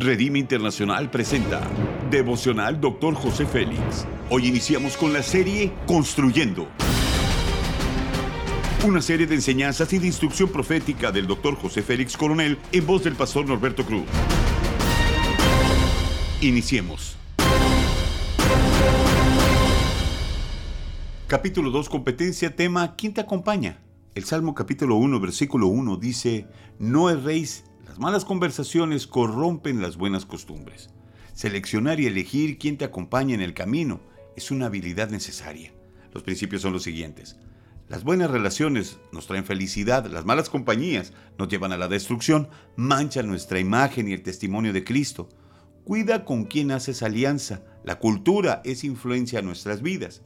Redime Internacional presenta Devocional Dr. José Félix. Hoy iniciamos con la serie Construyendo. Una serie de enseñanzas y de instrucción profética del Dr. José Félix Coronel en voz del pastor Norberto Cruz. Iniciemos. Capítulo 2, competencia, tema, ¿quién te acompaña? El Salmo capítulo 1, versículo 1 dice, no erréis malas conversaciones corrompen las buenas costumbres. Seleccionar y elegir quién te acompaña en el camino es una habilidad necesaria. Los principios son los siguientes. Las buenas relaciones nos traen felicidad, las malas compañías nos llevan a la destrucción, manchan nuestra imagen y el testimonio de Cristo. Cuida con quién haces alianza, la cultura es influencia en nuestras vidas.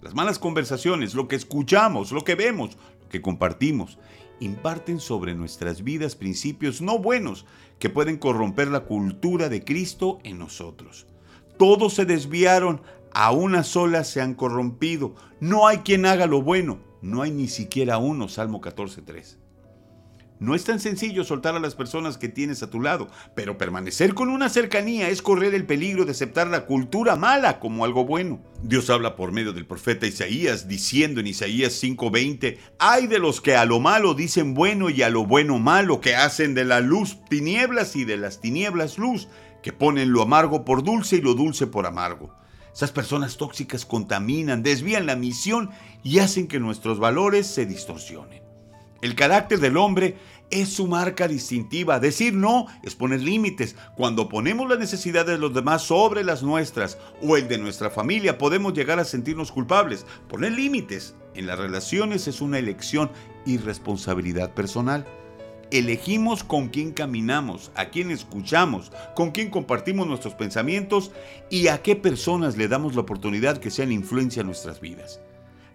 Las malas conversaciones, lo que escuchamos, lo que vemos, lo que compartimos, imparten sobre nuestras vidas principios no buenos que pueden corromper la cultura de Cristo en nosotros. Todos se desviaron, a una sola se han corrompido. No hay quien haga lo bueno, no hay ni siquiera uno, Salmo 14.3. No es tan sencillo soltar a las personas que tienes a tu lado, pero permanecer con una cercanía es correr el peligro de aceptar la cultura mala como algo bueno. Dios habla por medio del profeta Isaías diciendo en Isaías 5:20, hay de los que a lo malo dicen bueno y a lo bueno malo, que hacen de la luz tinieblas y de las tinieblas luz, que ponen lo amargo por dulce y lo dulce por amargo. Esas personas tóxicas contaminan, desvían la misión y hacen que nuestros valores se distorsionen. El carácter del hombre es su marca distintiva. Decir no es poner límites. Cuando ponemos las necesidades de los demás sobre las nuestras o el de nuestra familia, podemos llegar a sentirnos culpables. Poner límites en las relaciones es una elección y responsabilidad personal. Elegimos con quién caminamos, a quién escuchamos, con quién compartimos nuestros pensamientos y a qué personas le damos la oportunidad que sean influencia en nuestras vidas.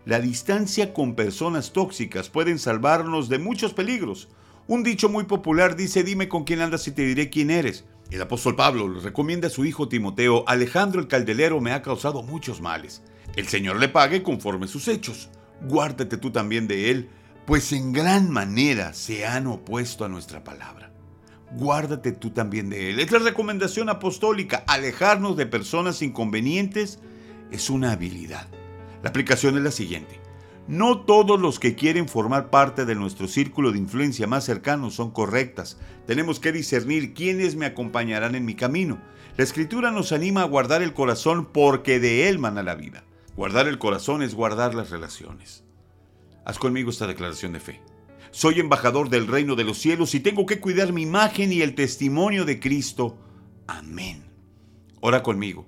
La distancia con personas tóxicas pueden salvarnos de muchos peligros. Un dicho muy popular dice, dime con quién andas y te diré quién eres. El apóstol Pablo le recomienda a su hijo Timoteo, Alejandro el caldelero me ha causado muchos males. El Señor le pague conforme sus hechos. Guárdate tú también de él, pues en gran manera se han opuesto a nuestra palabra. Guárdate tú también de él. Es la recomendación apostólica. Alejarnos de personas inconvenientes es una habilidad. La aplicación es la siguiente. No todos los que quieren formar parte de nuestro círculo de influencia más cercano son correctas. Tenemos que discernir quiénes me acompañarán en mi camino. La escritura nos anima a guardar el corazón porque de él mana la vida. Guardar el corazón es guardar las relaciones. Haz conmigo esta declaración de fe. Soy embajador del reino de los cielos y tengo que cuidar mi imagen y el testimonio de Cristo. Amén. Ora conmigo.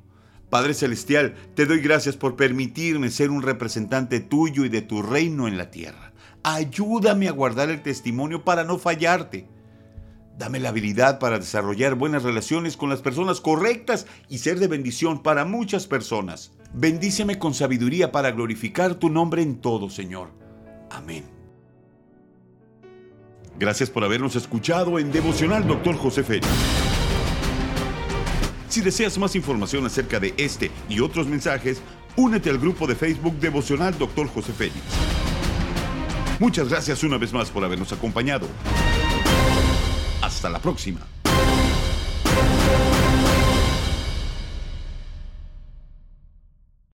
Padre Celestial, te doy gracias por permitirme ser un representante tuyo y de tu reino en la tierra. Ayúdame a guardar el testimonio para no fallarte. Dame la habilidad para desarrollar buenas relaciones con las personas correctas y ser de bendición para muchas personas. Bendíceme con sabiduría para glorificar tu nombre en todo, Señor. Amén. Gracias por habernos escuchado en Devocional Doctor José Félix. Si deseas más información acerca de este y otros mensajes, únete al grupo de Facebook Devocional Dr. José Félix. Muchas gracias una vez más por habernos acompañado. Hasta la próxima.